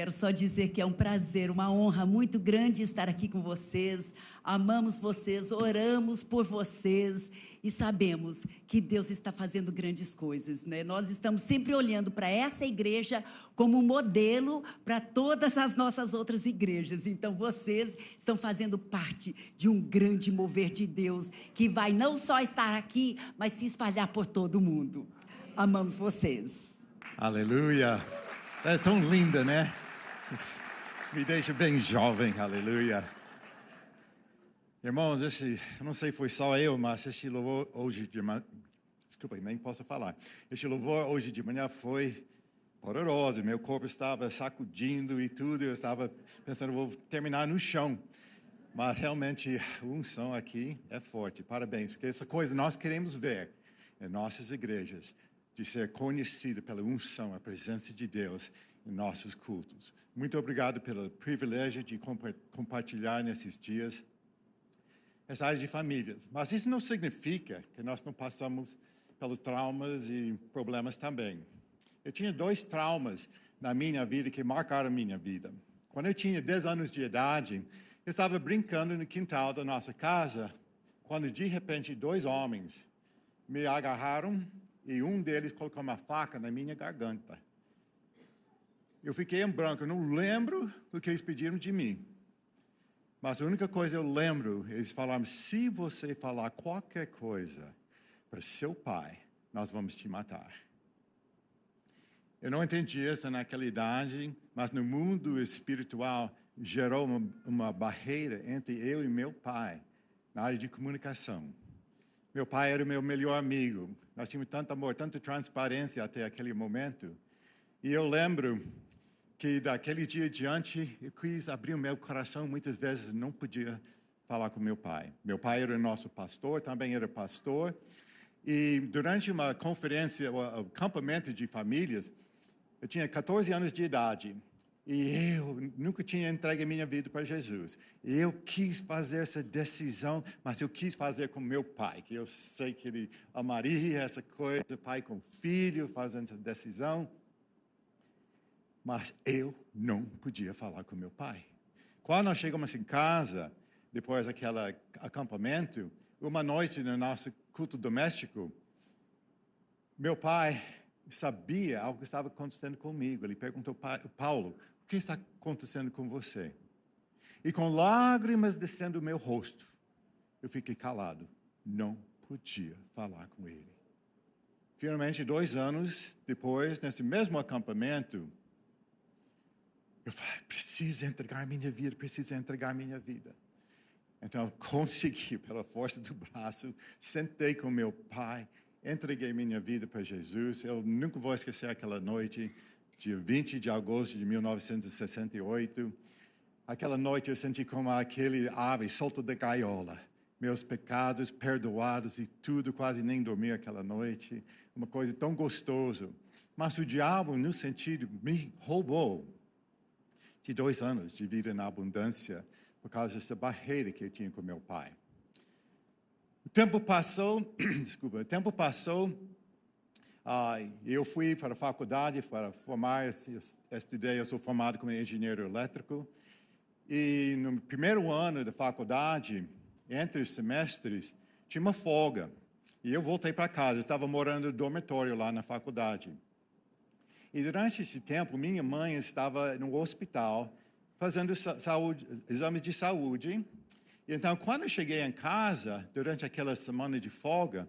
Quero só dizer que é um prazer, uma honra muito grande estar aqui com vocês. Amamos vocês, oramos por vocês e sabemos que Deus está fazendo grandes coisas, né? Nós estamos sempre olhando para essa igreja como modelo para todas as nossas outras igrejas. Então vocês estão fazendo parte de um grande mover de Deus que vai não só estar aqui, mas se espalhar por todo o mundo. Amamos vocês. Aleluia. É tão linda, né? Me deixa bem jovem, aleluia. Irmãos, esse, eu não sei se foi só eu, mas esse louvor hoje de manhã, desculpa, nem posso falar. Esse louvor hoje de manhã foi poderoso, meu corpo estava sacudindo e tudo, eu estava pensando, vou terminar no chão. Mas realmente, a unção aqui é forte, parabéns, porque essa coisa nós queremos ver em nossas igrejas, de ser conhecido pela unção, a presença de Deus nossos cultos. Muito obrigado pelo privilégio de compartilhar nesses dias essa área de famílias. Mas isso não significa que nós não passamos pelos traumas e problemas também. Eu tinha dois traumas na minha vida que marcaram a minha vida. Quando eu tinha 10 anos de idade, eu estava brincando no quintal da nossa casa, quando de repente dois homens me agarraram e um deles colocou uma faca na minha garganta. Eu fiquei em branco, eu não lembro o que eles pediram de mim. Mas a única coisa eu lembro, eles falaram: se você falar qualquer coisa para seu pai, nós vamos te matar. Eu não entendi isso naquela idade, mas no mundo espiritual gerou uma, uma barreira entre eu e meu pai na área de comunicação. Meu pai era o meu melhor amigo. Nós tínhamos tanto amor, tanta transparência até aquele momento. E eu lembro que daquele dia diante eu quis abrir o meu coração, muitas vezes não podia falar com meu pai. Meu pai era nosso pastor, também era pastor, e durante uma conferência, um acampamento de famílias, eu tinha 14 anos de idade e eu nunca tinha entregue minha vida para Jesus. Eu quis fazer essa decisão, mas eu quis fazer com meu pai, que eu sei que ele amaria essa coisa, pai com filho, fazendo essa decisão. Mas eu não podia falar com meu pai. Quando nós chegamos em casa, depois daquele acampamento, uma noite no nosso culto doméstico, meu pai sabia algo que estava acontecendo comigo. Ele perguntou, Paulo, o que está acontecendo com você? E com lágrimas descendo o meu rosto, eu fiquei calado. Não podia falar com ele. Finalmente, dois anos depois, nesse mesmo acampamento, eu falei, preciso entregar minha vida, preciso entregar minha vida. Então eu consegui, pela força do braço, sentei com meu pai, entreguei minha vida para Jesus. Eu nunca vou esquecer aquela noite, dia 20 de agosto de 1968. Aquela noite eu senti como aquele ave solto da gaiola. Meus pecados perdoados e tudo, quase nem dormi aquela noite. Uma coisa tão gostosa. Mas o diabo, no sentido, me roubou de dois anos de vida na abundância por causa dessa barreira que eu tinha com meu pai. O tempo passou, desculpa, o tempo passou, eu fui para a faculdade para formar, estudei, eu sou formado como engenheiro elétrico, e no primeiro ano da faculdade, entre os semestres, tinha uma folga, e eu voltei para casa, estava morando no dormitório lá na faculdade. E durante esse tempo, minha mãe estava no hospital fazendo saúde, exames de saúde. Então, quando eu cheguei em casa, durante aquela semana de folga,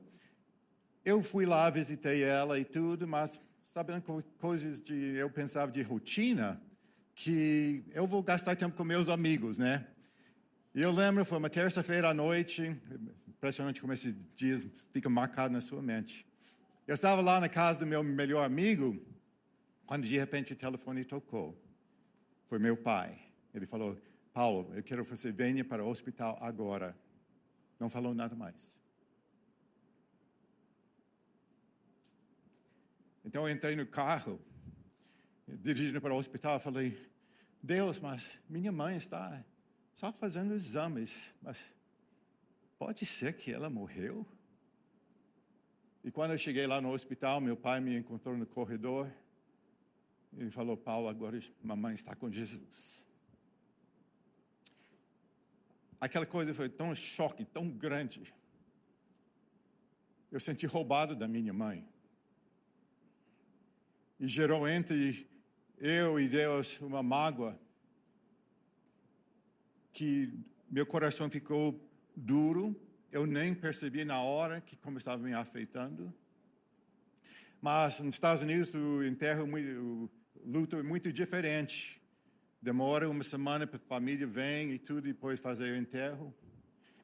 eu fui lá, visitei ela e tudo, mas sabendo coisas de, eu pensava de rotina, que eu vou gastar tempo com meus amigos, né? E eu lembro, foi uma terça-feira à noite, impressionante como esses dias ficam marcados na sua mente. Eu estava lá na casa do meu melhor amigo, quando de repente o telefone tocou, foi meu pai. Ele falou: Paulo, eu quero que você venha para o hospital agora. Não falou nada mais. Então eu entrei no carro, dirigindo para o hospital, falei: Deus, mas minha mãe está só fazendo exames, mas pode ser que ela morreu? E quando eu cheguei lá no hospital, meu pai me encontrou no corredor Ele falou: Paulo, agora mamãe está com Jesus. Aquela coisa foi tão choque, tão grande. Eu senti roubado da minha mãe. E gerou entre eu e Deus uma mágoa que meu coração ficou duro. Eu nem percebi na hora que como estava me afetando. Mas nos Estados Unidos o enterro, o luto é muito diferente. Demora uma semana para a família vem e tudo, e depois fazer o enterro.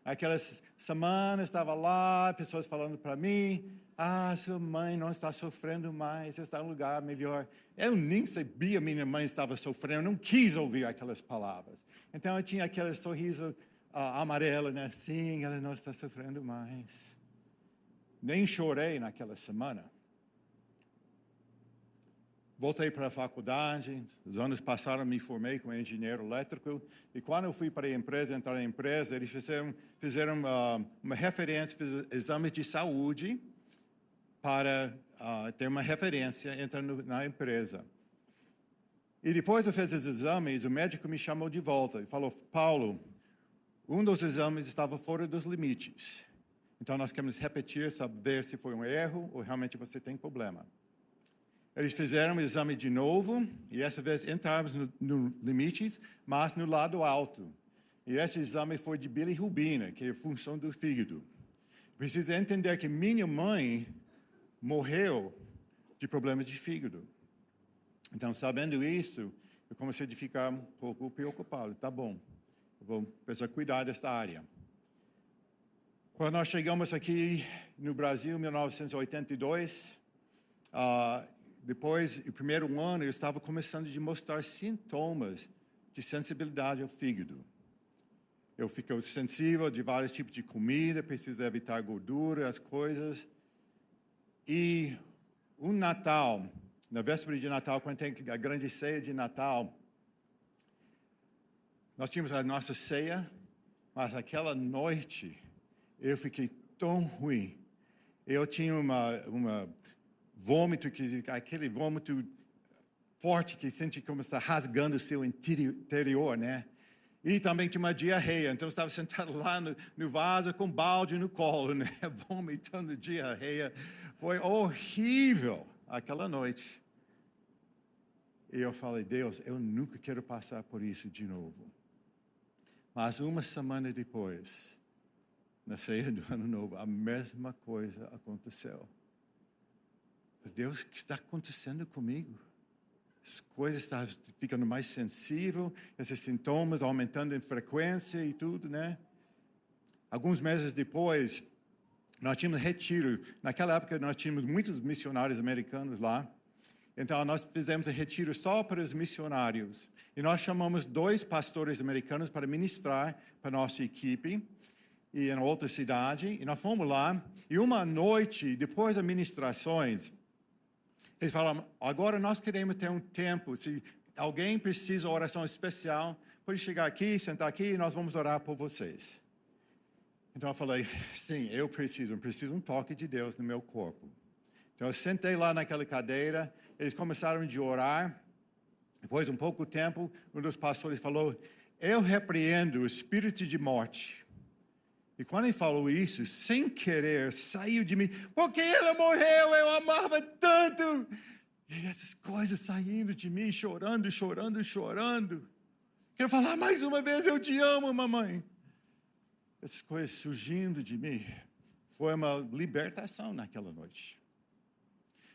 Aquelas semanas estava lá, pessoas falando para mim: Ah, sua mãe não está sofrendo mais, está em um lugar melhor. Eu nem sabia minha mãe estava sofrendo, não quis ouvir aquelas palavras. Então eu tinha aquele sorriso uh, amarelo, né? Sim, ela não está sofrendo mais. Nem chorei naquela semana. Voltei para a faculdade, os anos passaram, me formei como engenheiro elétrico, e quando eu fui para a empresa, entrar na empresa, eles fizeram, fizeram uh, uma referência, fizeram exames de saúde para uh, ter uma referência entrando na empresa. E depois eu fiz os exames, o médico me chamou de volta e falou, Paulo, um dos exames estava fora dos limites. Então nós queremos repetir, saber se foi um erro ou realmente você tem problema. Eles fizeram o exame de novo e essa vez entramos no, no mas no lado alto. E esse exame foi de bilirrubina, que é a função do fígado. Precisa entender que minha mãe morreu de problemas de fígado. Então, sabendo isso, eu comecei a ficar um pouco preocupado. Tá bom, vou precisar cuidar dessa área. Quando nós chegamos aqui no Brasil, em 1982, uh, depois, no primeiro ano, eu estava começando a mostrar sintomas de sensibilidade ao fígado. Eu fiquei sensível de vários tipos de comida, preciso evitar gordura, as coisas. E um Natal, na véspera de Natal, quando tem a grande ceia de Natal, nós tínhamos a nossa ceia, mas aquela noite eu fiquei tão ruim. Eu tinha uma, uma vômito, que, aquele vômito forte que sente como está rasgando o seu interior, né? E também tinha uma diarreia, então estava sentado lá no, no vaso com balde no colo, né? Vomitando diarreia. Foi horrível aquela noite. E eu falei, Deus, eu nunca quero passar por isso de novo. Mas uma semana depois, na ceia do ano novo, a mesma coisa aconteceu. Deus, o que está acontecendo comigo? As coisas estão ficando mais sensível, esses sintomas aumentando em frequência e tudo, né? Alguns meses depois, nós tínhamos retiro. Naquela época, nós tínhamos muitos missionários americanos lá. Então, nós fizemos um retiro só para os missionários. E nós chamamos dois pastores americanos para ministrar para a nossa equipe e em outra cidade. E nós fomos lá. E uma noite, depois das ministrações, eles falam, agora nós queremos ter um tempo, se alguém precisa de oração especial, pode chegar aqui, sentar aqui e nós vamos orar por vocês. Então eu falei, sim, eu preciso, eu preciso um toque de Deus no meu corpo. Então eu sentei lá naquela cadeira, eles começaram a orar. Depois de um pouco tempo, um dos pastores falou: Eu repreendo o espírito de morte e quando ele falou isso, sem querer, saiu de mim, porque ela morreu, eu amava tanto. E essas coisas saindo de mim, chorando, chorando, chorando. Quero falar mais uma vez, eu te amo, mamãe. Essas coisas surgindo de mim. Foi uma libertação naquela noite.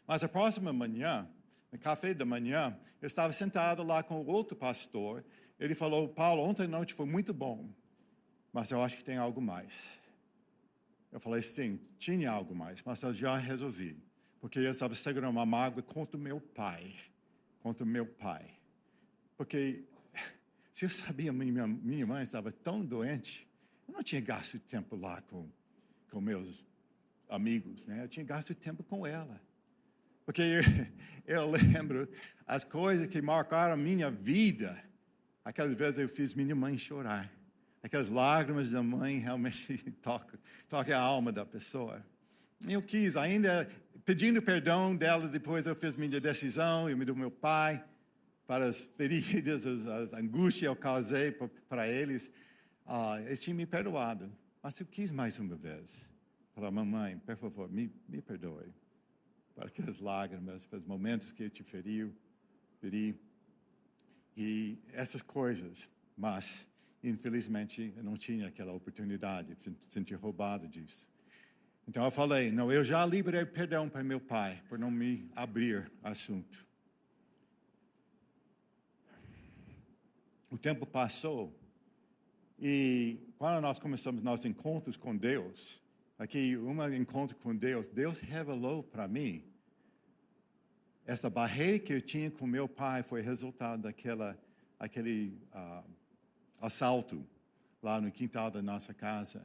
Mas a próxima manhã, no café da manhã, eu estava sentado lá com outro pastor. Ele falou: Paulo, ontem à noite foi muito bom mas eu acho que tem algo mais. Eu falei, sim, tinha algo mais, mas eu já resolvi. Porque eu estava segurando uma mágoa contra o meu pai. Contra o meu pai. Porque se eu sabia minha, minha mãe estava tão doente, eu não tinha gasto tempo lá com, com meus amigos, né? Eu tinha gasto tempo com ela. Porque eu, eu lembro as coisas que marcaram a minha vida. Aquelas vezes eu fiz minha mãe chorar. Aquelas lágrimas da mãe realmente tocam, toca a alma da pessoa. Eu quis, ainda pedindo perdão dela, depois eu fiz minha decisão, eu me do meu pai. para as feridas, as, as angústias que eu causei para eles. Ah, eles tinham me perdoado. Mas eu quis mais uma vez. Falar, mamãe, por favor, me, me perdoe. Para aquelas lágrimas, para os momentos que eu te feriu, feri. E essas coisas. Mas, infelizmente, eu não tinha aquela oportunidade, de sentir roubado disso. Então eu falei, não, eu já liberei perdão para meu pai por não me abrir assunto. O tempo passou e quando nós começamos nossos encontros com Deus, aqui um encontro com Deus, Deus revelou para mim essa barreira que eu tinha com meu pai foi resultado daquela aquele uh, assalto lá no quintal da nossa casa.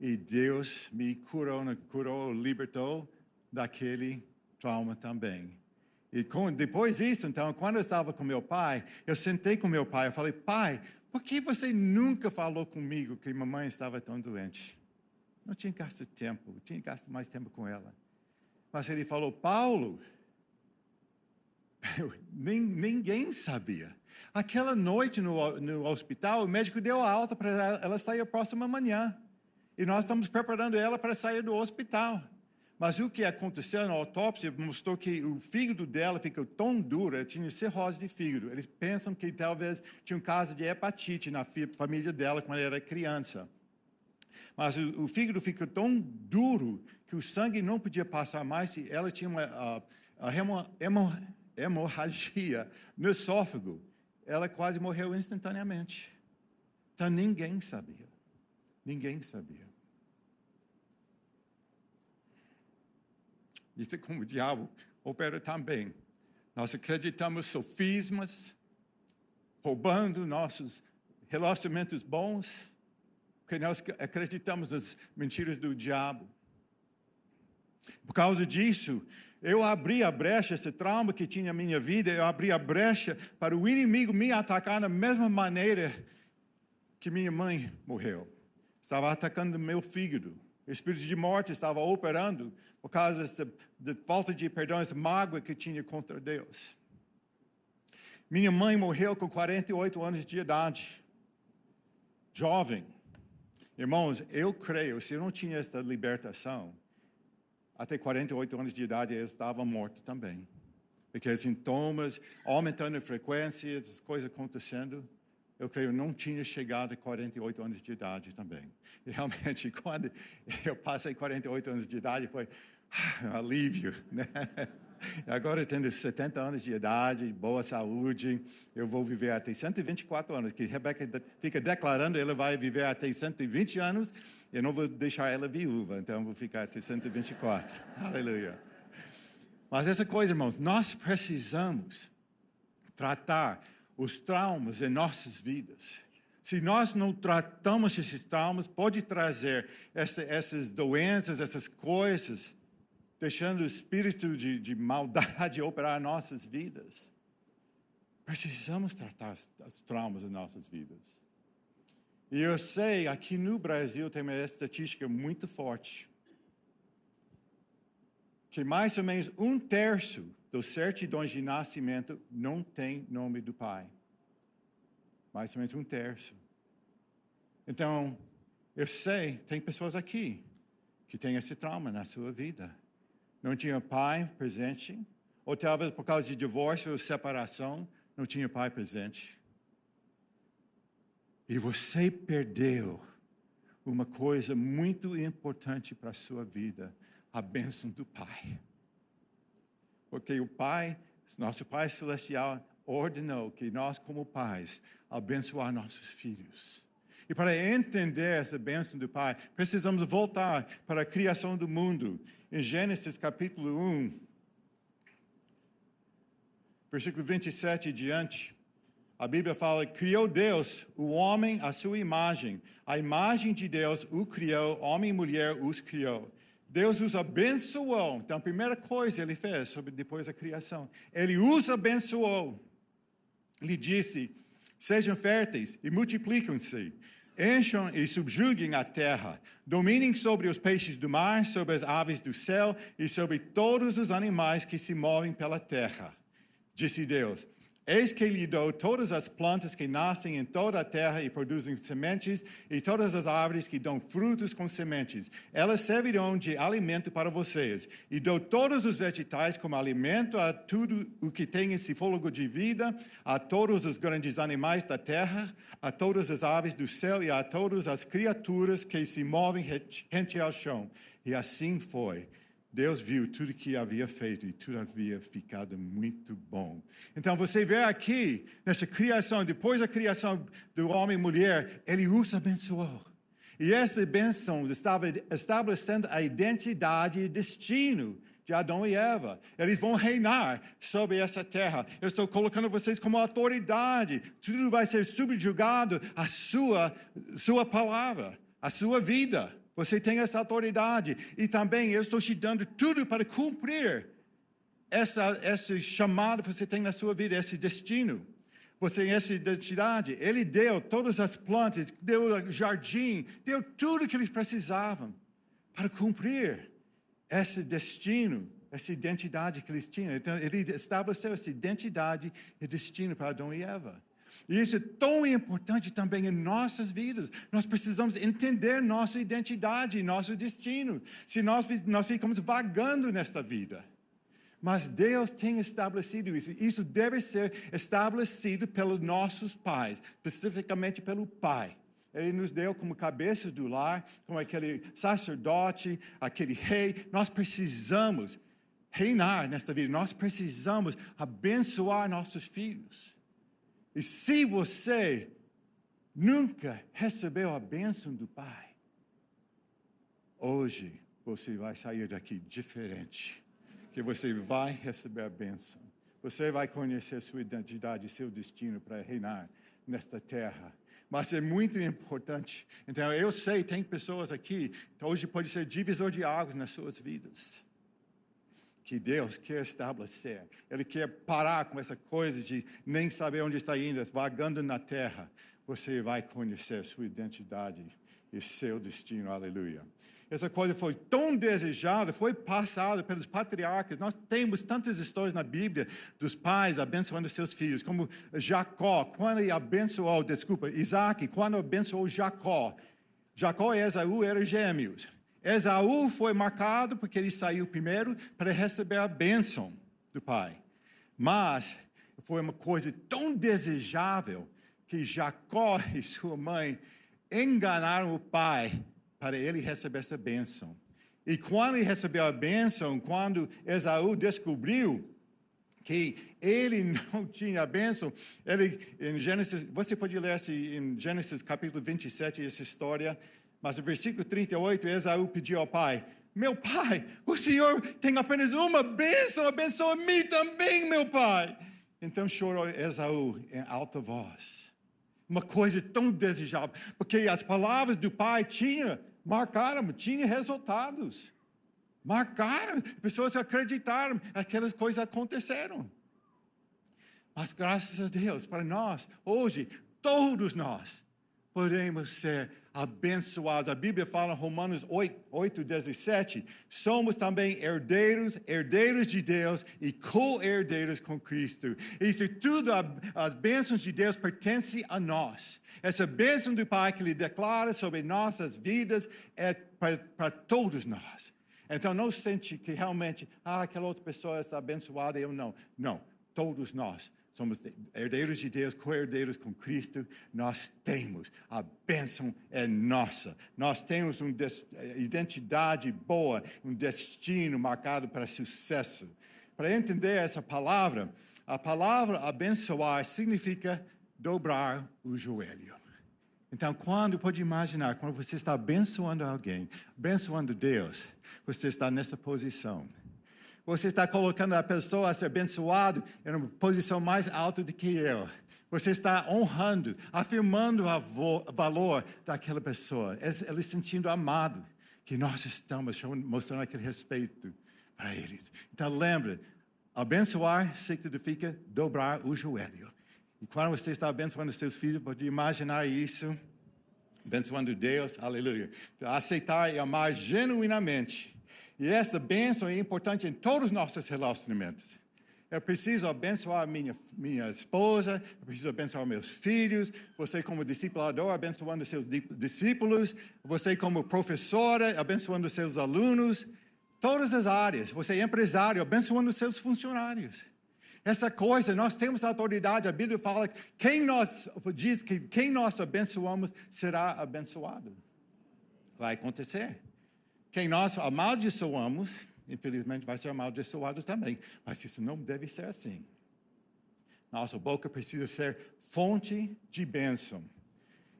E Deus me curou, curou, libertou daquele trauma também. E com, depois disso, então, quando eu estava com meu pai, eu sentei com meu pai, eu falei, pai, por que você nunca falou comigo que mamãe estava tão doente? Não tinha gasto tempo, tinha gasto mais tempo com ela. Mas ele falou, Paulo, ninguém sabia. Aquela noite no, no hospital, o médico deu a alta para ela, sair a próxima manhã. E nós estamos preparando ela para sair do hospital. Mas o que aconteceu na autópsia mostrou que o fígado dela ficou tão duro, ela tinha cirrose de fígado. Eles pensam que talvez tinha um caso de hepatite na família dela quando ela era criança. Mas o, o fígado ficou tão duro que o sangue não podia passar mais e ela tinha uma hemorragia no esôfago. Ela quase morreu instantaneamente. Então ninguém sabia. Ninguém sabia. Isso é como o diabo opera também. Nós acreditamos sofismas, roubando nossos relacionamentos bons, porque nós acreditamos nas mentiras do diabo. Por causa disso, eu abri a brecha, esse trauma que tinha na minha vida, eu abri a brecha para o inimigo me atacar da mesma maneira que minha mãe morreu estava atacando meu fígado. O espírito de morte estava operando por causa dessa, da falta de perdão, essa mágoa que tinha contra Deus. Minha mãe morreu com 48 anos de idade, jovem. Irmãos, eu creio, se eu não tinha esta libertação, até 48 anos de idade eu estava morto também. Porque sintomas aumentando a frequência, as coisas acontecendo eu creio, não tinha chegado a 48 anos de idade também. E realmente, quando eu passei 48 anos de idade, foi um alívio, né? Agora, tendo 70 anos de idade, boa saúde, eu vou viver até 124 anos, que Rebeca fica declarando ela vai viver até 120 anos, eu não vou deixar ela viúva, então vou ficar até 124. Aleluia. Mas essa coisa, irmãos, nós precisamos tratar os traumas em nossas vidas. Se nós não tratamos esses traumas, pode trazer essa, essas doenças, essas coisas, deixando o espírito de, de maldade operar nossas vidas. Precisamos tratar os traumas em nossas vidas. E eu sei, aqui no Brasil tem uma estatística muito forte, que mais ou menos um terço dos certidões de nascimento não tem nome do pai. Mais ou menos um terço. Então, eu sei, tem pessoas aqui que têm esse trauma na sua vida. Não tinha pai presente, ou talvez por causa de divórcio ou separação, não tinha pai presente. E você perdeu uma coisa muito importante para a sua vida, a bênção do pai. Porque o Pai, nosso Pai Celestial, ordenou que nós, como pais, abençoar nossos filhos. E para entender essa bênção do Pai, precisamos voltar para a criação do mundo. Em Gênesis capítulo 1, versículo 27 e diante, a Bíblia fala: Criou Deus o homem à sua imagem, a imagem de Deus o criou, homem e mulher os criou. Deus os abençoou. Então, a primeira coisa ele fez depois da criação, ele os abençoou. Ele disse: Sejam férteis e multipliquem-se, encham e subjuguem a terra, dominem sobre os peixes do mar, sobre as aves do céu e sobre todos os animais que se movem pela terra. Disse Deus: Eis que lhe dou todas as plantas que nascem em toda a terra e produzem sementes, e todas as árvores que dão frutos com sementes. Elas servirão de alimento para vocês. E dou todos os vegetais como alimento a tudo o que tem esse fôlego de vida, a todos os grandes animais da terra, a todas as aves do céu e a todas as criaturas que se movem rente ao chão. E assim foi. Deus viu tudo que havia feito e tudo havia ficado muito bom. Então você vê aqui, nessa criação, depois da criação do homem e mulher, ele os abençoou. E essa bênção estava estabelecendo a identidade e destino de Adão e Eva. Eles vão reinar sobre essa terra. Eu estou colocando vocês como autoridade. Tudo vai ser subjugado à sua, sua palavra, à sua vida. Você tem essa autoridade. E também eu estou te dando tudo para cumprir essa, esse chamado que você tem na sua vida, esse destino. Você tem essa identidade. Ele deu todas as plantas, deu o jardim, deu tudo que eles precisavam para cumprir esse destino, essa identidade que eles tinham. Então, ele estabeleceu essa identidade e destino para Adão e Eva. E isso é tão importante também em nossas vidas. Nós precisamos entender nossa identidade, nosso destino. Se nós, nós ficamos vagando nesta vida. Mas Deus tem estabelecido isso. Isso deve ser estabelecido pelos nossos pais, especificamente pelo pai. Ele nos deu como cabeça do lar, como aquele sacerdote, aquele rei. Nós precisamos reinar nesta vida. Nós precisamos abençoar nossos filhos. E se você nunca recebeu a bênção do Pai, hoje você vai sair daqui diferente. Que você vai receber a bênção. Você vai conhecer sua identidade, seu destino para reinar nesta terra. Mas é muito importante. Então, eu sei, tem pessoas aqui, hoje pode ser divisor de águas nas suas vidas que Deus quer estabelecer. Ele quer parar com essa coisa de nem saber onde está indo, vagando na terra. Você vai conhecer sua identidade e seu destino. Aleluia. Essa coisa foi tão desejada, foi passada pelos patriarcas. Nós temos tantas histórias na Bíblia dos pais abençoando seus filhos, como Jacó, quando ele abençoou, desculpa, Isaac, quando abençoou Jacó. Jacó e Esaú eram gêmeos. Esaú foi marcado porque ele saiu primeiro para receber a bênção do pai. Mas foi uma coisa tão desejável que Jacó e sua mãe enganaram o pai para ele receber essa bênção. E quando ele recebeu a bênção, quando Esaú descobriu que ele não tinha a bênção, ele em Gênesis, você pode ler em Gênesis capítulo 27 essa história, mas no versículo 38, Esaú pediu ao pai: Meu pai, o Senhor tem apenas uma bênção, abençoa-me também, meu pai. Então chorou Esaú em alta voz. Uma coisa tão desejável, porque as palavras do pai tinham, marcaram, tinham resultados. Marcaram, pessoas acreditaram, aquelas coisas aconteceram. Mas graças a Deus, para nós, hoje, todos nós podemos ser abençoados. A Bíblia fala em Romanos 8, 8 17, somos também herdeiros, herdeiros de Deus e co-herdeiros com Cristo. Isso tudo, as bênçãos de Deus pertencem a nós. Essa bênção do Pai que Ele declara sobre nossas vidas é para todos nós. Então não sente que realmente, ah, aquela outra pessoa está abençoada, eu não. Não, todos nós somos herdeiros de Deus, co-herdeiros com Cristo, nós temos, a bênção é nossa. Nós temos uma identidade boa, um destino marcado para sucesso. Para entender essa palavra, a palavra abençoar significa dobrar o joelho. Então, quando, pode imaginar, quando você está abençoando alguém, abençoando Deus, você está nessa posição. Você está colocando a pessoa a ser abençoado em uma posição mais alta do que eu. Você está honrando, afirmando o valor daquela pessoa. Ele sentindo amado, que nós estamos mostrando aquele respeito para eles. Então lembre, abençoar significa dobrar o joelho. E quando você está abençoando seus filhos, pode imaginar isso, abençoando Deus, aleluia. Então, aceitar e amar genuinamente e essa bênção é importante em todos os nossos relacionamentos. Eu preciso abençoar minha, minha esposa, eu preciso abençoar meus filhos, você como discipulador abençoando seus discípulos, você como professora abençoando seus alunos, todas as áreas, você é empresário abençoando seus funcionários. Essa coisa, nós temos autoridade, a Bíblia fala que quem nós, diz que quem nós abençoamos será abençoado. Vai acontecer. Quem nós amaldiçoamos, infelizmente vai ser amaldiçoado também. Mas isso não deve ser assim. Nossa boca precisa ser fonte de bênção.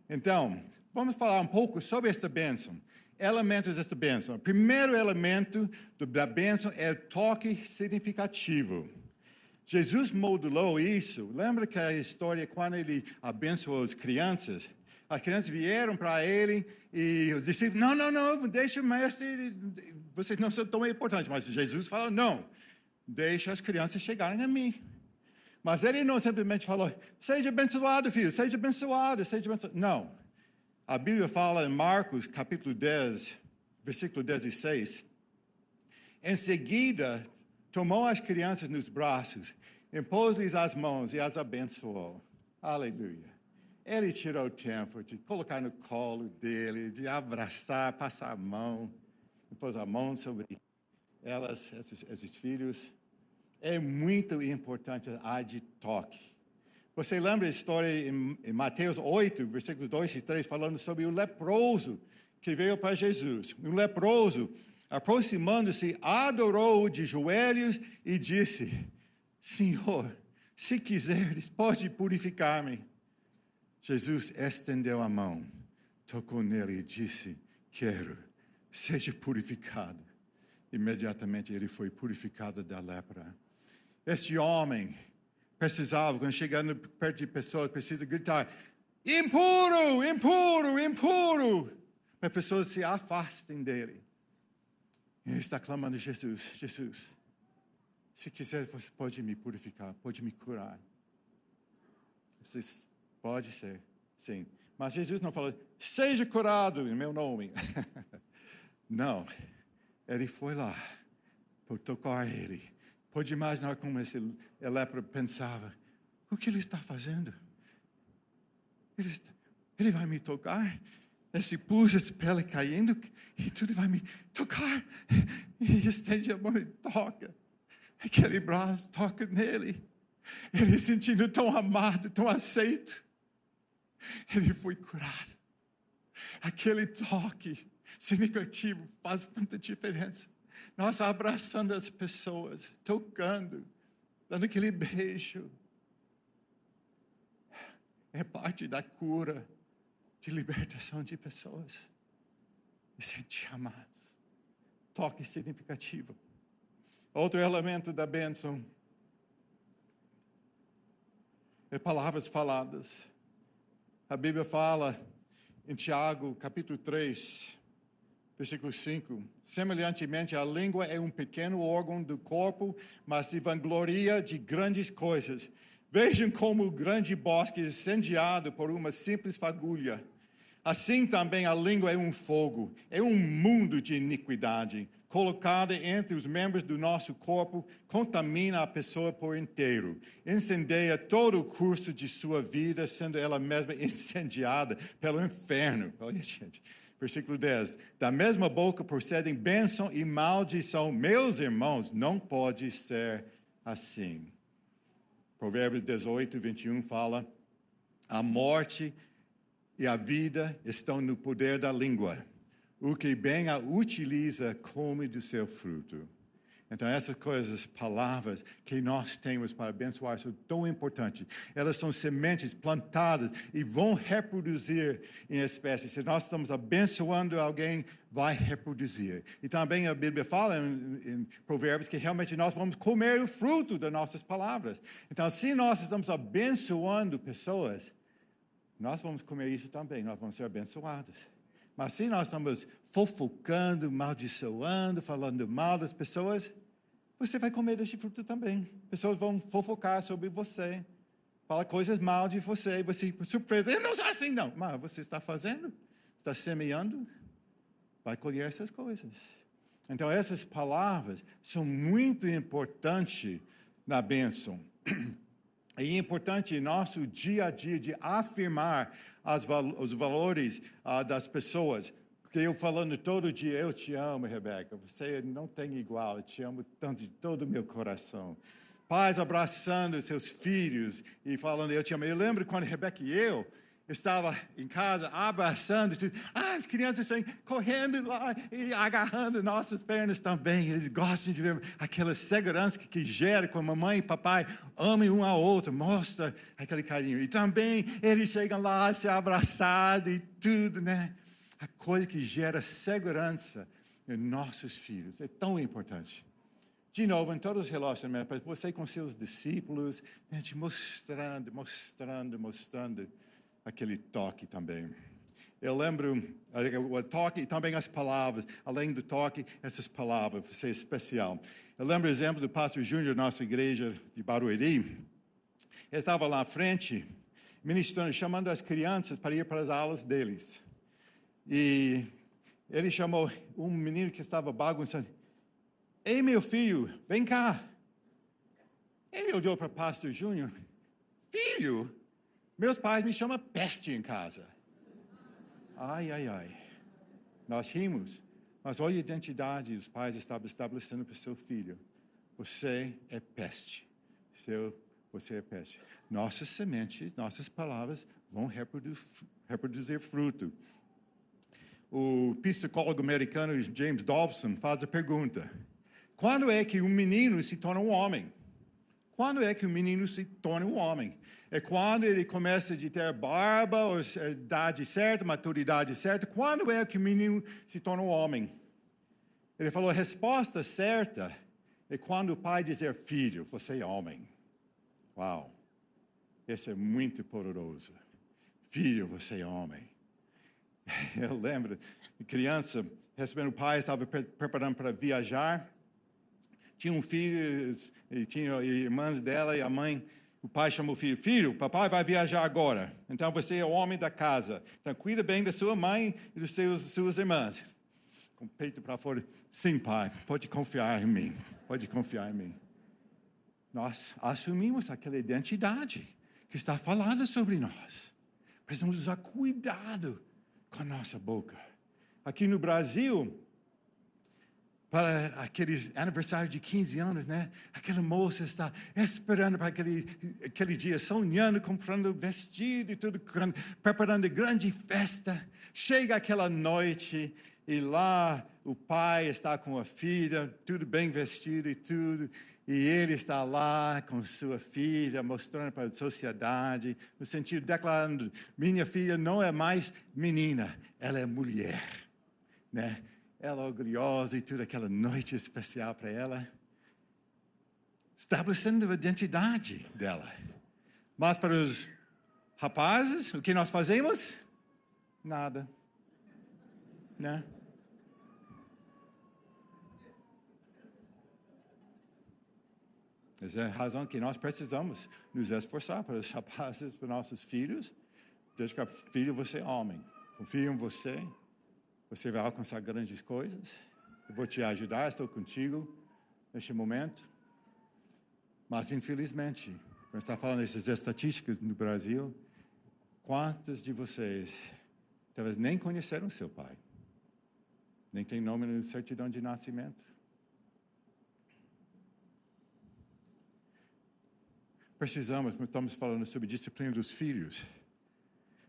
Então, vamos falar um pouco sobre essa bênção. Elementos dessa bênção. O primeiro elemento da bênção é o toque significativo. Jesus modulou isso. Lembra que a história quando ele abençoou as crianças? As crianças vieram para ele e os discípulos, não, não, não, deixa o mestre, vocês não são tão importantes. Mas Jesus falou, não, deixa as crianças chegarem a mim. Mas ele não simplesmente falou, seja abençoado, filho, seja abençoado, seja abençoado. Não. A Bíblia fala em Marcos, capítulo 10, versículo 16. Em seguida, tomou as crianças nos braços, impôs-lhes as mãos e as abençoou. Aleluia. Ele tirou o tempo de colocar no colo dele, de abraçar, passar a mão, pôs a mão sobre elas, esses, esses filhos. É muito importante a de toque. Você lembra a história em, em Mateus 8, versículos 2 e 3, falando sobre o leproso que veio para Jesus. O leproso, aproximando-se, adorou-o de joelhos e disse: Senhor, se quiseres, pode purificar-me. Jesus estendeu a mão, tocou nele e disse: Quero, seja purificado. Imediatamente ele foi purificado da lepra. Este homem precisava, quando chegando perto de pessoas, precisa gritar: impuro, impuro, impuro, para pessoas se afastem dele. Ele está clamando: Jesus, Jesus, se quiser, você pode me purificar, pode me curar. Vocês Pode ser, sim. Mas Jesus não falou, seja curado em meu nome. não. Ele foi lá por tocar ele. Pode imaginar como esse lepra pensava: o que ele está fazendo? Ele, está, ele vai me tocar? Esse pus, essa pele caindo, e tudo vai me tocar. E estende a mão e toca. Aquele braço toca nele. Ele sentindo tão amado, tão aceito ele foi curado. Aquele toque significativo faz tanta diferença. Nós abraçando as pessoas, tocando, dando aquele beijo. É parte da cura, de libertação de pessoas. E sentir amados. Toque significativo. Outro elemento da bênção é palavras faladas. A Bíblia fala em Tiago, capítulo 3, versículo 5: Semelhantemente, a língua é um pequeno órgão do corpo, mas se vangloria de grandes coisas. Vejam como o grande bosque é incendiado por uma simples fagulha. Assim também a língua é um fogo, é um mundo de iniquidade colocada entre os membros do nosso corpo, contamina a pessoa por inteiro, incendeia todo o curso de sua vida, sendo ela mesma incendiada pelo inferno. Olha, gente. Versículo 10: Da mesma boca procedem bênção e maldição. Meus irmãos, não pode ser assim. Provérbios 18, 21 fala: A morte e a vida estão no poder da língua o que bem a utiliza come do seu fruto. Então, essas coisas, palavras que nós temos para abençoar são tão importantes. Elas são sementes plantadas e vão reproduzir em espécies. Se nós estamos abençoando alguém, vai reproduzir. E também a Bíblia fala em, em Provérbios que realmente nós vamos comer o fruto das nossas palavras. Então, se nós estamos abençoando pessoas, nós vamos comer isso também, nós vamos ser abençoados. Mas se nós estamos fofocando, maldiçoando, falando mal das pessoas, você vai comer deste fruto também. Pessoas vão fofocar sobre você, falar coisas mal de você, e você surpresa, eu não sou assim não. Mas você está fazendo, está semeando, vai colher essas coisas. Então essas palavras são muito importantes na bênção. É importante nosso dia a dia de afirmar as, os valores uh, das pessoas. Porque eu falando todo dia, eu te amo, Rebeca, você não tem igual, eu te amo tanto de todo o meu coração. Pais abraçando seus filhos e falando, eu te amo. Eu lembro quando Rebeca e eu, estava em casa abraçando. Ah, as crianças estão correndo lá e agarrando nossas pernas também. Eles gostam de ver aquela segurança que, que gera quando mamãe e papai amam um ao outro, mostra aquele carinho. E também eles chegam lá se abraçando e tudo, né? A coisa que gera segurança em nossos filhos é tão importante. De novo, em todos os relacionamentos, você com seus discípulos, né, te mostrando, mostrando, mostrando aquele toque também. Eu lembro o toque e também as palavras, além do toque, essas palavras, você é especial. Eu lembro o exemplo do pastor Júnior da nossa igreja de Barueri. Ele estava lá à frente, ministrando, chamando as crianças para ir para as aulas deles. E ele chamou um menino que estava bagunçando. Ei, meu filho, vem cá. Ele olhou para o pastor Júnior. Filho, meus pais me chamam peste em casa. Ai, ai, ai. Nós rimos, mas olha a identidade os pais estavam estabelecendo para o seu filho. Você é peste. Seu, você é peste. Nossas sementes, nossas palavras vão reproduzir, fruto. O psicólogo americano James Dobson faz a pergunta: quando é que um menino se torna um homem? Quando é que o menino se torna um homem? É quando ele começa a ter barba, ou idade certa, maturidade certa. Quando é que o menino se torna um homem? Ele falou: a resposta certa é quando o pai dizer, filho, você é homem. Uau, esse é muito poderoso. Filho, você é homem. Eu lembro, criança, recebendo o pai, estava preparando para viajar tinha um filho, tinha irmãs dela e a mãe. O pai chamou o filho: Filho, papai vai viajar agora. Então você é o homem da casa. Então cuida bem da sua mãe e dos seus suas irmãs. Com o peito para fora: Sim, pai, pode confiar em mim. Pode confiar em mim. Nós assumimos aquela identidade que está falada sobre nós. Precisamos usar cuidado com a nossa boca. Aqui no Brasil, para aqueles aniversários de 15 anos, né? Aquela moça está esperando para aquele, aquele dia, sonhando, comprando vestido e tudo, preparando grande festa. Chega aquela noite e lá o pai está com a filha, tudo bem vestido e tudo, e ele está lá com sua filha, mostrando para a sociedade, no sentido, declarando: minha filha não é mais menina, ela é mulher, né? Ela orgulhosa e tudo, aquela noite especial para ela, estabelecendo a identidade dela. Mas para os rapazes, o que nós fazemos? Nada. Né? Essa é a razão que nós precisamos nos esforçar para os rapazes, para nossos filhos. Desde que filho, você é homem. Confio em você. Você vai alcançar grandes coisas. Eu vou te ajudar, estou contigo neste momento. Mas, infelizmente, quando está falando dessas estatísticas no Brasil, quantos de vocês talvez nem conheceram seu pai? Nem tem nome na certidão de nascimento? Precisamos, estamos falando sobre disciplina dos filhos,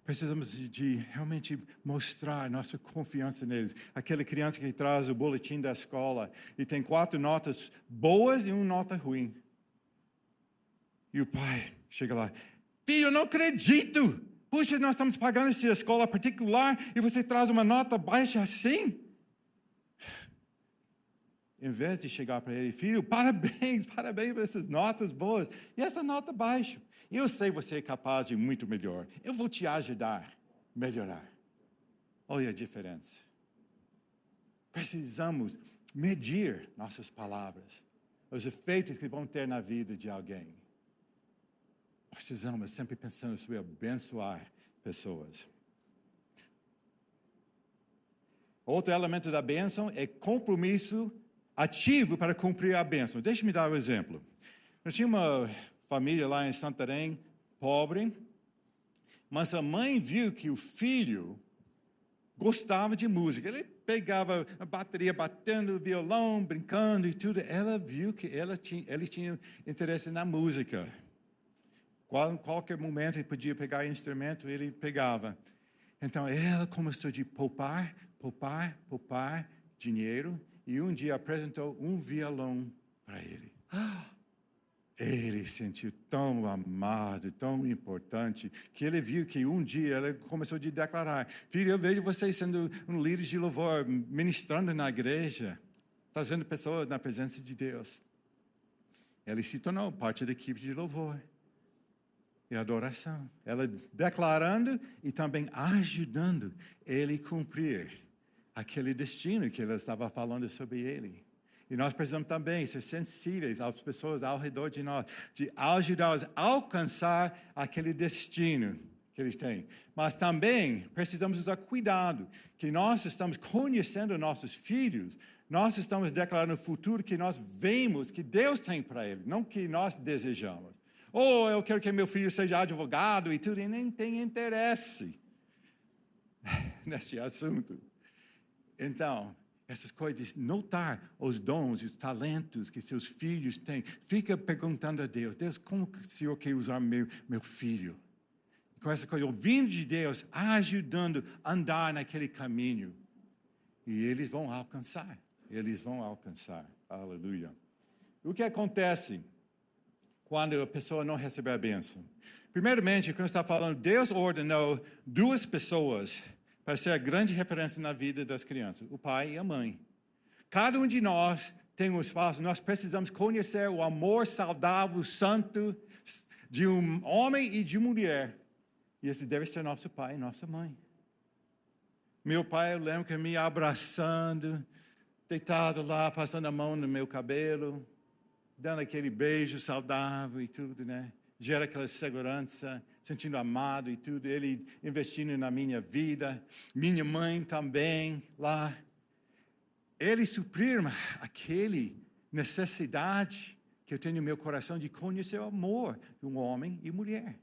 Precisamos de, realmente mostrar nossa confiança neles. Aquela criança que traz o boletim da escola e tem quatro notas boas e uma nota ruim. E o pai chega lá: Filho, eu não acredito! Puxa, nós estamos pagando essa escola particular e você traz uma nota baixa assim? Em vez de chegar para ele, filho, parabéns, parabéns por essas notas boas e essa nota baixa. Eu sei você é capaz de muito melhor. Eu vou te ajudar a melhorar. Olha a diferença. Precisamos medir nossas palavras, os efeitos que vão ter na vida de alguém. Precisamos sempre pensando sobre abençoar pessoas. Outro elemento da bênção é compromisso ativo para cumprir a bênção. Deixe-me dar um exemplo. Eu tinha uma família lá em Santarém, pobre, mas a mãe viu que o filho gostava de música. Ele pegava a bateria, batendo violão, brincando e tudo. Ela viu que ela tinha, ele tinha interesse na música. Qual, qualquer momento ele podia pegar instrumento, ele pegava. Então ela começou a poupar, poupar, poupar dinheiro e um dia apresentou um violão para ele. Ah! Ele sentiu tão amado, tão importante, que ele viu que um dia ele começou a declarar: Filho, eu vejo você sendo um líder de louvor, ministrando na igreja, trazendo pessoas na presença de Deus. Ele se tornou parte da equipe de louvor e adoração. Ela declarando e também ajudando ele cumprir aquele destino que ela estava falando sobre ele. E nós precisamos também ser sensíveis às pessoas ao redor de nós, de ajudá-los a alcançar aquele destino que eles têm. Mas também precisamos usar cuidado, que nós estamos conhecendo nossos filhos, nós estamos declarando o futuro que nós vemos que Deus tem para eles, não que nós desejamos. Ou oh, eu quero que meu filho seja advogado e tudo, e nem tem interesse nesse assunto. Então, essas coisas, notar os dons os talentos que seus filhos têm. Fica perguntando a Deus, Deus, como o Senhor quer usar meu, meu filho? Com essa coisa, ouvindo de Deus, ajudando a andar naquele caminho. E eles vão alcançar, eles vão alcançar. Aleluia. O que acontece quando a pessoa não recebe a bênção? Primeiramente, quando está falando, Deus ordenou duas pessoas para ser a grande referência na vida das crianças, o pai e a mãe. Cada um de nós tem um espaço, nós precisamos conhecer o amor saudável, santo de um homem e de mulher. E esse deve ser nosso pai e nossa mãe. Meu pai, eu lembro que me abraçando, deitado lá, passando a mão no meu cabelo, dando aquele beijo saudável e tudo, né? Gera aquela segurança sentindo amado e tudo, ele investindo na minha vida, minha mãe também lá. Ele suprir aquele necessidade que eu tenho no meu coração de conhecer o amor de um homem e mulher.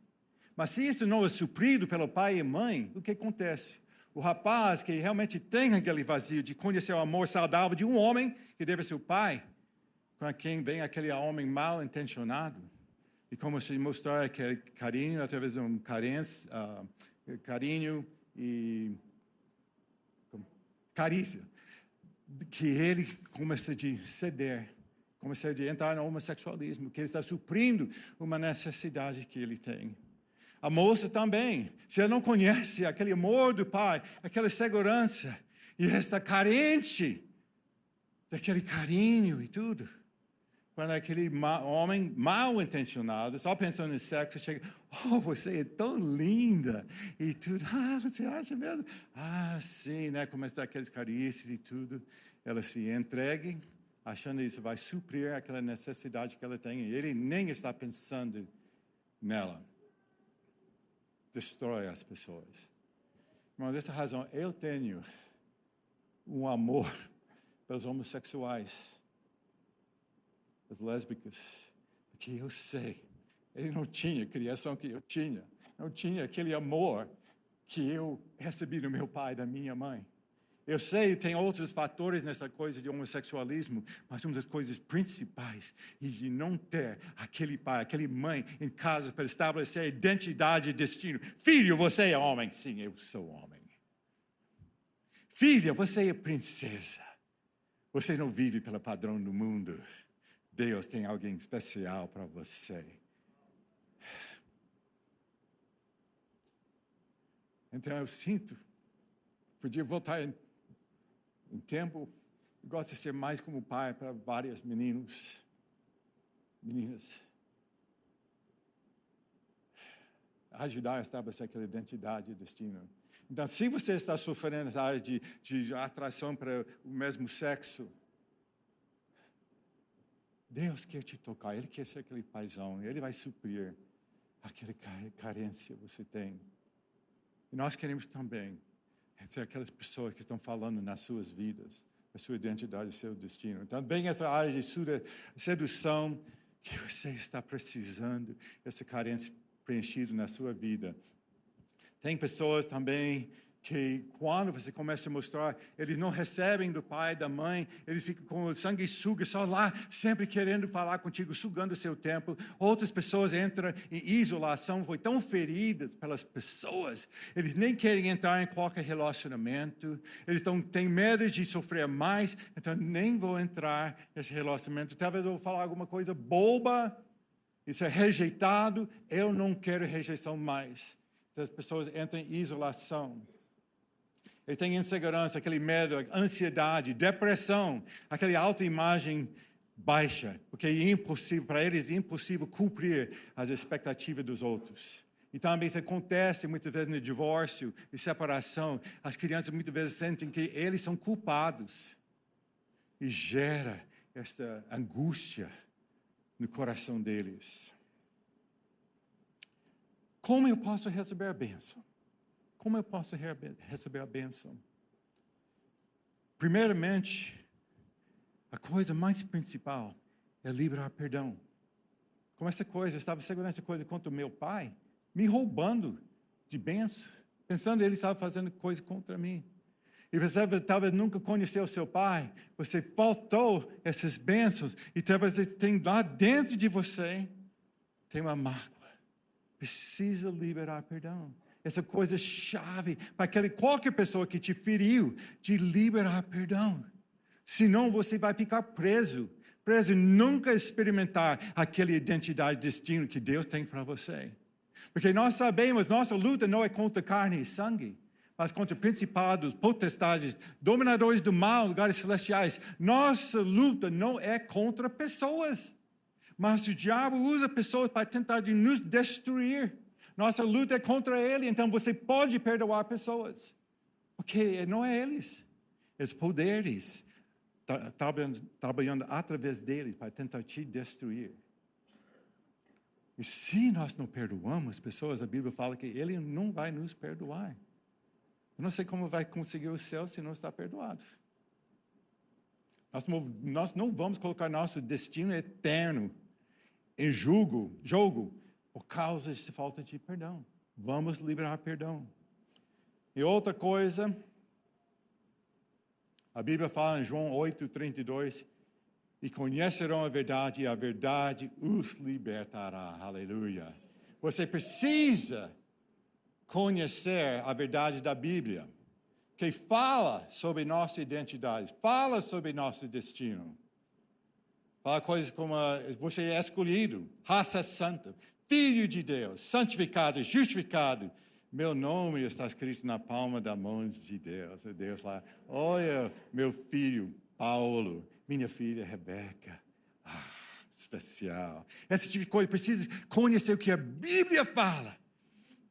Mas se isso não é suprido pelo pai e mãe, o que acontece? O rapaz que realmente tem aquele vazio de conhecer o amor saudável de um homem, que deve ser o pai, com quem vem aquele homem mal intencionado, e como se mostrar aquele carinho através de um carência, uh, carinho e carícia, que ele começa a ceder, começa a entrar no homossexualismo, que ele está suprindo uma necessidade que ele tem. A moça também, se ela não conhece aquele amor do pai, aquela segurança, e está carente daquele carinho e tudo, quando aquele homem mal intencionado, só pensando em sexo, chega, oh, você é tão linda, e tudo, ah, você acha mesmo? Ah, sim, né, começa aqueles carícias e tudo, ela se entregue, achando que isso vai suprir aquela necessidade que ela tem, e ele nem está pensando nela. Destrói as pessoas. Mas dessa razão, eu tenho um amor pelos homossexuais, as lésbicas, porque eu sei, ele não tinha a criação que eu tinha, não tinha aquele amor que eu recebi do meu pai da minha mãe. Eu sei, tem outros fatores nessa coisa de homossexualismo, mas uma das coisas principais é de não ter aquele pai, aquele mãe em casa para estabelecer identidade e destino. Filho, você é homem. Sim, eu sou homem. Filha, você é princesa. Você não vive pelo padrão do mundo. Deus tem alguém especial para você. Então eu sinto, podia voltar em, em tempo, eu gosto de ser mais como pai para vários meninos, meninas. Ajudar a estabelecer aquela identidade e destino. Então, se você está sofrendo essa área de, de atração para o mesmo sexo, Deus quer te tocar, Ele quer ser aquele paizão, Ele vai suprir aquela carência que você tem. E nós queremos também ser aquelas pessoas que estão falando nas suas vidas, a sua identidade, seu destino. Também essa área de sedução, que você está precisando essa carência preenchida na sua vida. Tem pessoas também que quando você começa a mostrar, eles não recebem do pai, da mãe, eles ficam com o sanguessuga só lá, sempre querendo falar contigo, sugando o seu tempo. Outras pessoas entram em isolação, foi tão feridas pelas pessoas, eles nem querem entrar em qualquer relacionamento, eles tão, têm medo de sofrer mais, então nem vou entrar nesse relacionamento. Talvez eu vou falar alguma coisa boba, isso é rejeitado, eu não quero rejeição mais. Então, as pessoas entram em isolação. Ele tem insegurança, aquele medo, ansiedade, depressão, aquela autoimagem baixa, porque é impossível, para eles é impossível cumprir as expectativas dos outros. E também isso acontece muitas vezes no divórcio e separação. As crianças muitas vezes sentem que eles são culpados. E gera esta angústia no coração deles. Como eu posso receber a bênção? Como eu posso receber a bênção? Primeiramente, a coisa mais principal é liberar perdão. Como essa coisa, eu estava segurando essa coisa contra o meu pai, me roubando de bênção, pensando que ele estava fazendo coisa contra mim. E você talvez nunca conheceu seu pai, você faltou essas bênçãos, e talvez tem lá dentro de você, tem uma mágoa. Precisa liberar perdão essa coisa chave para aquele, qualquer pessoa que te feriu, de liberar perdão. Senão você vai ficar preso, preso nunca experimentar aquela identidade, destino que Deus tem para você. Porque nós sabemos, nossa luta não é contra carne e sangue, mas contra principados, potestades, dominadores do mal, lugares celestiais. Nossa luta não é contra pessoas, mas o diabo usa pessoas para tentar de nos destruir. Nossa luta é contra ele, então você pode perdoar pessoas. Porque não é eles, é os poderes trabalhando, trabalhando através deles para tentar te destruir. E se nós não perdoamos pessoas, a Bíblia fala que ele não vai nos perdoar. Eu não sei como vai conseguir o céu se não está perdoado. Nós não, vamos colocar nosso destino eterno em julgo, jogo por causa de falta de perdão. Vamos liberar perdão. E outra coisa, a Bíblia fala em João 8, 32, e conhecerão a verdade, e a verdade os libertará. Aleluia. Você precisa conhecer a verdade da Bíblia, que fala sobre nossa identidade, fala sobre nosso destino. Fala coisas como você é escolhido, raça santa, Filho de Deus, santificado, justificado. Meu nome está escrito na palma da mão de Deus. Deus lá, olha, meu filho Paulo, minha filha Rebeca. Ah, especial. Esse tipo de coisa, precisa conhecer o que a Bíblia fala.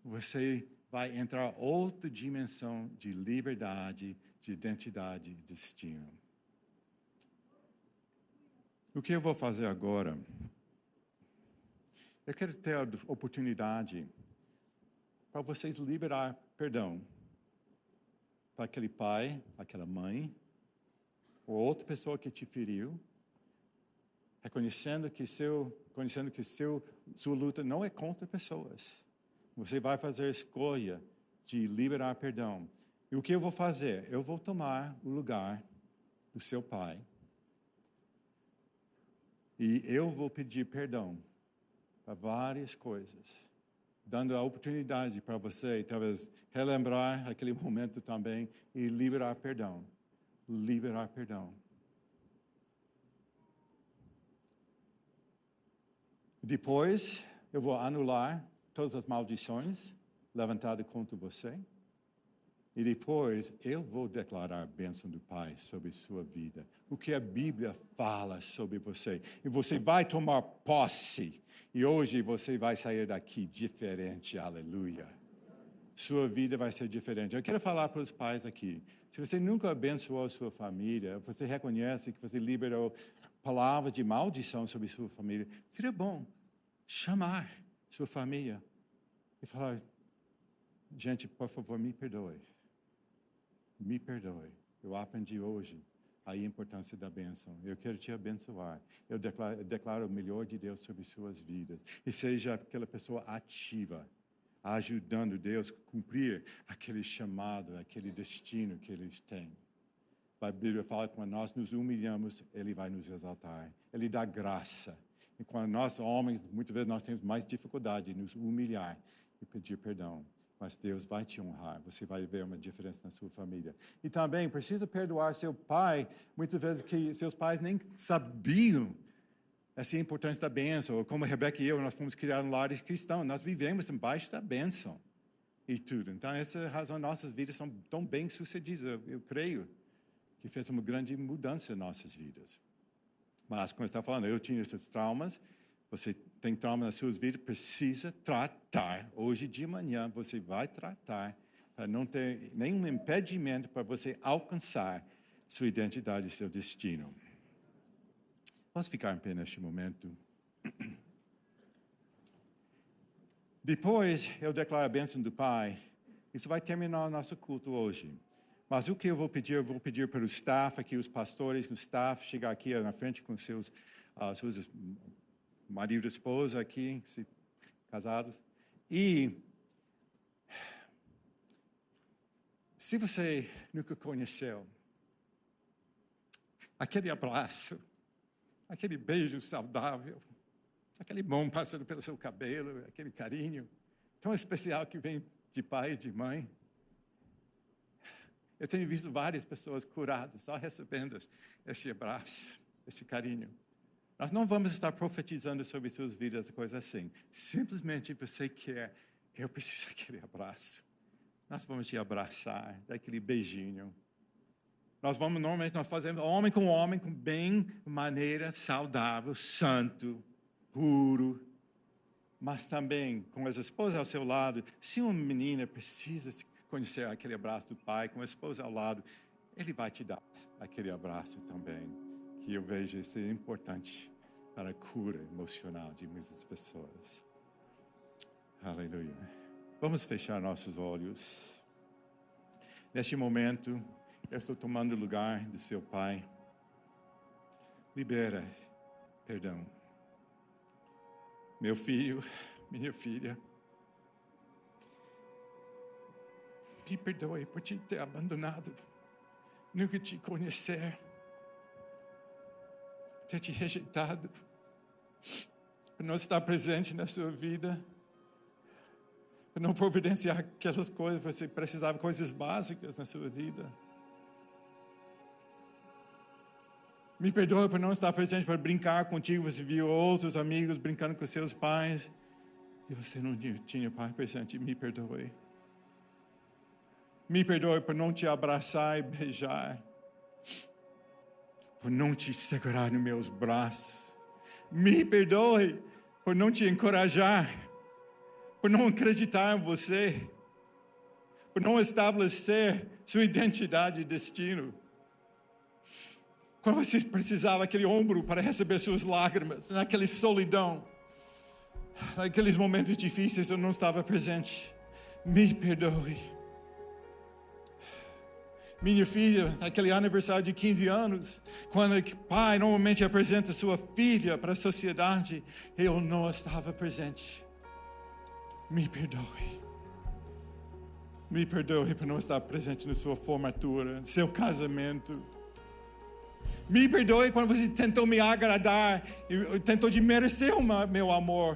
Você vai entrar outra dimensão de liberdade, de identidade, de destino. O que eu vou fazer agora? Eu quero ter a oportunidade para vocês liberar perdão para aquele pai, aquela mãe, ou outra pessoa que te feriu, reconhecendo que seu, conhecendo que seu, sua luta não é contra pessoas. Você vai fazer a escolha de liberar perdão. E o que eu vou fazer? Eu vou tomar o lugar do seu pai. E eu vou pedir perdão para várias coisas, dando a oportunidade para você, talvez, relembrar aquele momento também e liberar perdão. Liberar perdão. Depois, eu vou anular todas as maldições levantadas contra você. E depois eu vou declarar a bênção do Pai sobre sua vida. O que a Bíblia fala sobre você. E você vai tomar posse. E hoje você vai sair daqui diferente. Aleluia. Sua vida vai ser diferente. Eu quero falar para os pais aqui. Se você nunca abençoou sua família, você reconhece que você liberou palavras de maldição sobre sua família, seria bom chamar sua família e falar: gente, por favor, me perdoe me perdoe. Eu aprendi hoje a importância da bênção. Eu quero te abençoar. Eu declaro, declaro o melhor de Deus sobre suas vidas. E seja aquela pessoa ativa, ajudando Deus a cumprir aquele chamado, aquele destino que eles têm. A Bíblia fala que quando nós nos humilhamos, Ele vai nos exaltar. Ele dá graça. E quando nós, homens, muitas vezes nós temos mais dificuldade em nos humilhar e pedir perdão mas Deus vai te honrar, você vai ver uma diferença na sua família. E também precisa perdoar seu pai, muitas vezes que seus pais nem sabiam essa importância da bênção, como Rebeca e eu, nós fomos criados em lares cristãos, nós vivemos embaixo da bênção e tudo. Então, essa é a razão, nossas vidas são tão bem sucedidas, eu, eu creio que fez uma grande mudança em nossas vidas. Mas, como está falando, eu tinha esses traumas, você tem trauma nas suas vidas, precisa tratar. Hoje de manhã você vai tratar para não ter nenhum impedimento para você alcançar sua identidade e seu destino. Vamos ficar em pé neste momento. Depois eu declaro a bênção do Pai. Isso vai terminar o nosso culto hoje. Mas o que eu vou pedir? Eu vou pedir para o staff aqui, os pastores, o staff, chegar aqui na frente com seus, uh, suas marido e esposa aqui, se, casados. E se você nunca conheceu, aquele abraço, aquele beijo saudável, aquele bom passando pelo seu cabelo, aquele carinho tão especial que vem de pai e de mãe. Eu tenho visto várias pessoas curadas só recebendo este abraço, este carinho. Nós não vamos estar profetizando sobre suas vidas, coisa assim. Simplesmente você quer, eu preciso daquele abraço. Nós vamos te abraçar, daquele beijinho. Nós vamos, normalmente, nós fazemos homem com homem, com bem, maneira saudável, santo, puro. Mas também com as esposas ao seu lado. Se uma menina precisa conhecer aquele abraço do pai, com a esposa ao lado, ele vai te dar aquele abraço também. Que eu vejo ser importante para a cura emocional de muitas pessoas. Aleluia. Vamos fechar nossos olhos. Neste momento, eu estou tomando o lugar do seu pai. Libera perdão. Meu filho, minha filha, me perdoe por te ter abandonado, nunca te conhecer ter te rejeitado, por não estar presente na sua vida, por não providenciar aquelas coisas, você precisava coisas básicas na sua vida. Me perdoe por não estar presente para brincar contigo. Você viu outros amigos brincando com seus pais e você não tinha pai presente. Me perdoe. Me perdoe por não te abraçar e beijar por não te segurar nos meus braços. Me perdoe por não te encorajar, por não acreditar em você, por não estabelecer sua identidade e destino. Quando você precisava aquele ombro para receber suas lágrimas, naquela solidão, naqueles momentos difíceis eu não estava presente. Me perdoe. Minha filha, naquele aniversário de 15 anos, quando o pai normalmente apresenta sua filha para a sociedade, eu não estava presente. Me perdoe. Me perdoe por não estar presente na sua formatura, no seu casamento. Me perdoe quando você tentou me agradar e tentou de merecer o meu amor.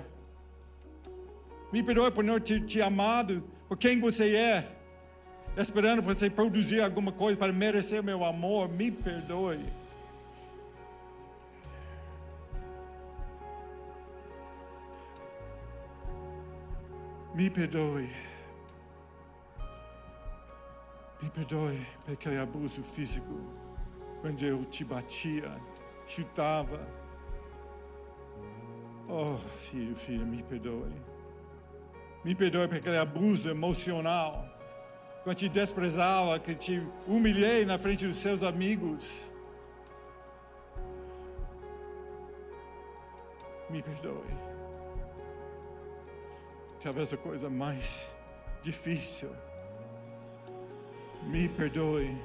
Me perdoe por não ter te amado por quem você é esperando você produzir alguma coisa para merecer meu amor, me perdoe. Me perdoe. Me perdoe por aquele abuso físico, quando eu te batia, chutava. Oh, filho, filho, me perdoe. Me perdoe por aquele abuso emocional quando te desprezava, que te humilhei na frente dos seus amigos. Me perdoe. Talvez a coisa mais difícil. Me perdoe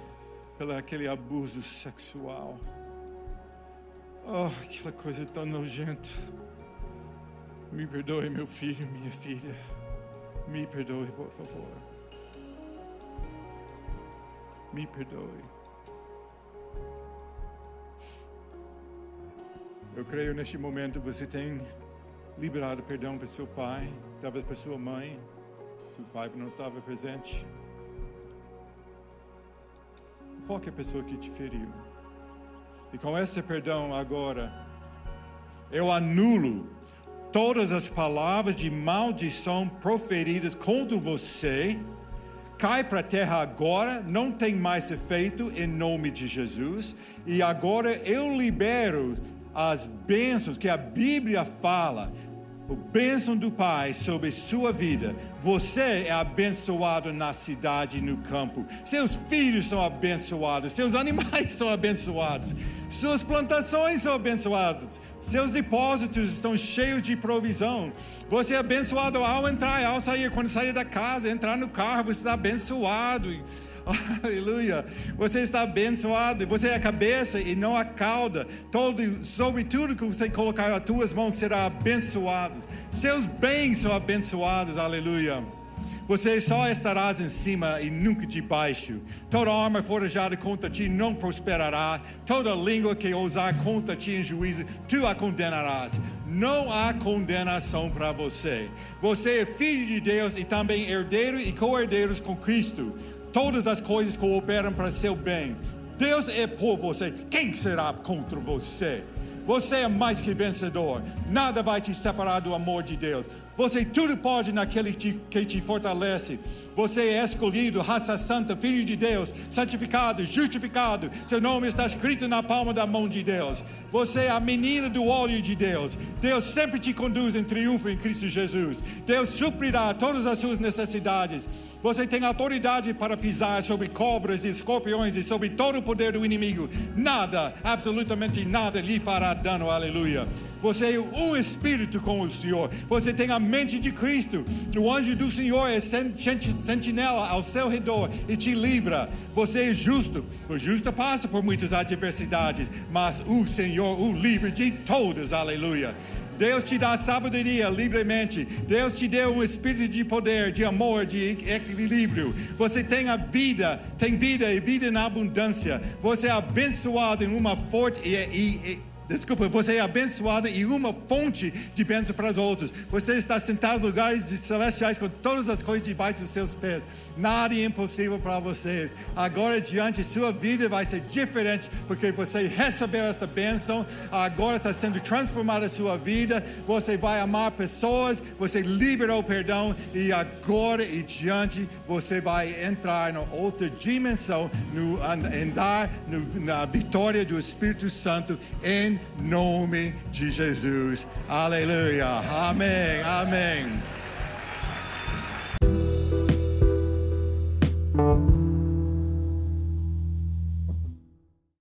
pelo aquele abuso sexual. Oh, aquela coisa tão nojenta. Me perdoe, meu filho, minha filha. Me perdoe, por favor. Me perdoe. Eu creio neste momento você tem liberado perdão para seu pai, talvez para sua mãe, seu pai não estava presente. Qualquer pessoa que te feriu. E com esse perdão agora, eu anulo todas as palavras de maldição proferidas contra você. Cai para a terra agora, não tem mais efeito em nome de Jesus. E agora eu libero as bênçãos que a Bíblia fala, o bênção do Pai sobre sua vida. Você é abençoado na cidade e no campo. Seus filhos são abençoados, seus animais são abençoados, suas plantações são abençoadas, seus depósitos estão cheios de provisão. Você é abençoado ao entrar, ao sair, quando sair da casa, entrar no carro, você está abençoado. Aleluia. Você está abençoado. Você é a cabeça e não a cauda. Todo, sobre tudo que você colocar as tuas mãos será abençoado. Seus bens são abençoados. Aleluia. Você só estarás em cima e nunca debaixo. Toda arma forjada contra ti não prosperará. Toda língua que ousar contra ti em juízo, tu a condenarás. Não há condenação para você. Você é filho de Deus e também herdeiro e co-herdeiros com Cristo. Todas as coisas cooperam para seu bem. Deus é por você. Quem será contra você? Você é mais que vencedor. Nada vai te separar do amor de Deus. Você tudo pode naquele que te fortalece. Você é escolhido, raça santa, filho de Deus, santificado, justificado. Seu nome está escrito na palma da mão de Deus. Você é a menina do óleo de Deus. Deus sempre te conduz em triunfo em Cristo Jesus. Deus suprirá todas as suas necessidades. Você tem autoridade para pisar sobre cobras e escorpiões e sobre todo o poder do inimigo. Nada, absolutamente nada lhe fará dano. Aleluia. Você é um espírito com o Senhor. Você tem a mente de Cristo. O anjo do Senhor é sentinela ao seu redor e te livra. Você é justo. O justo passa por muitas adversidades, mas o Senhor o livra de todas. Aleluia. Deus te dá sabedoria livremente. Deus te deu um espírito de poder, de amor, de equilíbrio. Você tem a vida, tem vida e vida na abundância. Você é abençoado em uma forte e, e, e Desculpa, você é abençoado e uma fonte de bênção para os outros. Você está sentado em lugares celestiais com todas as coisas debaixo dos seus pés. Nada é impossível para vocês. Agora diante, sua vida vai ser diferente porque você recebeu esta bênção. Agora está sendo transformada a sua vida. Você vai amar pessoas. Você liberou o perdão e agora e diante você vai entrar na outra dimensão, no andar na vitória do Espírito Santo em nome de Jesus. Aleluia. Amém. Amém.